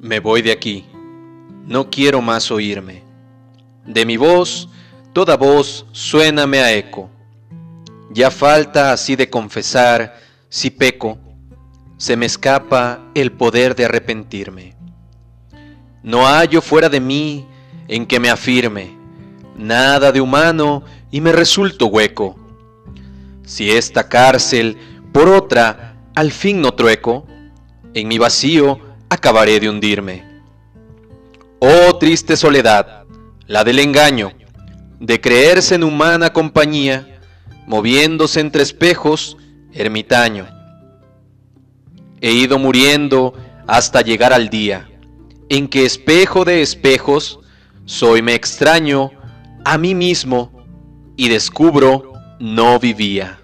Me voy de aquí, no quiero más oírme. De mi voz, toda voz suéname a eco. Ya falta así de confesar, si peco, se me escapa el poder de arrepentirme. No hallo fuera de mí en que me afirme, nada de humano y me resulto hueco. Si esta cárcel por otra al fin no trueco, en mi vacío acabaré de hundirme. Oh triste soledad, la del engaño, de creerse en humana compañía, moviéndose entre espejos, ermitaño. He ido muriendo hasta llegar al día, en que espejo de espejos, soy me extraño a mí mismo y descubro no vivía.